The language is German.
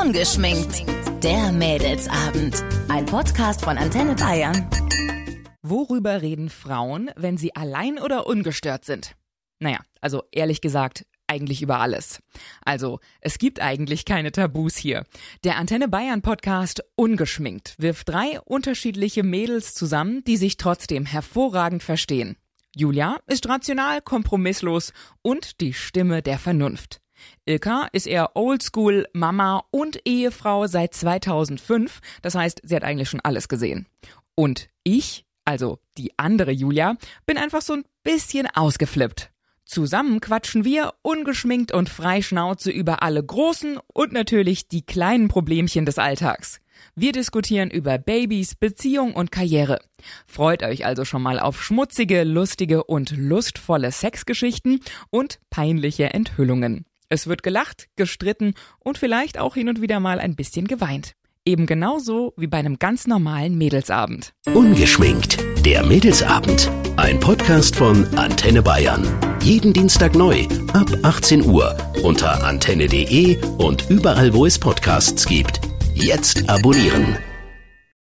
Ungeschminkt. Der Mädelsabend. Ein Podcast von Antenne Bayern. Worüber reden Frauen, wenn sie allein oder ungestört sind? Naja, also ehrlich gesagt, eigentlich über alles. Also, es gibt eigentlich keine Tabus hier. Der Antenne Bayern Podcast Ungeschminkt wirft drei unterschiedliche Mädels zusammen, die sich trotzdem hervorragend verstehen. Julia ist rational, kompromisslos und die Stimme der Vernunft. Ilka ist eher Oldschool, Mama und Ehefrau seit 2005. Das heißt, sie hat eigentlich schon alles gesehen. Und ich, also die andere Julia, bin einfach so ein bisschen ausgeflippt. Zusammen quatschen wir ungeschminkt und frei Schnauze über alle großen und natürlich die kleinen Problemchen des Alltags. Wir diskutieren über Babys, Beziehung und Karriere. Freut euch also schon mal auf schmutzige, lustige und lustvolle Sexgeschichten und peinliche Enthüllungen. Es wird gelacht, gestritten und vielleicht auch hin und wieder mal ein bisschen geweint. Eben genauso wie bei einem ganz normalen Mädelsabend. Ungeschminkt. Der Mädelsabend. Ein Podcast von Antenne Bayern. Jeden Dienstag neu ab 18 Uhr unter antenne.de und überall, wo es Podcasts gibt. Jetzt abonnieren.